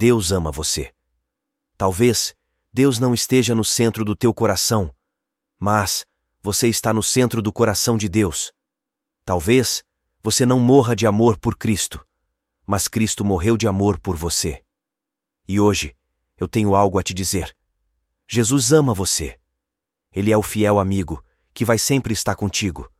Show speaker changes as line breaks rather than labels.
Deus ama você. Talvez Deus não esteja no centro do teu coração, mas você está no centro do coração de Deus. Talvez você não morra de amor por Cristo, mas Cristo morreu de amor por você. E hoje, eu tenho algo a te dizer. Jesus ama você. Ele é o fiel amigo, que vai sempre estar contigo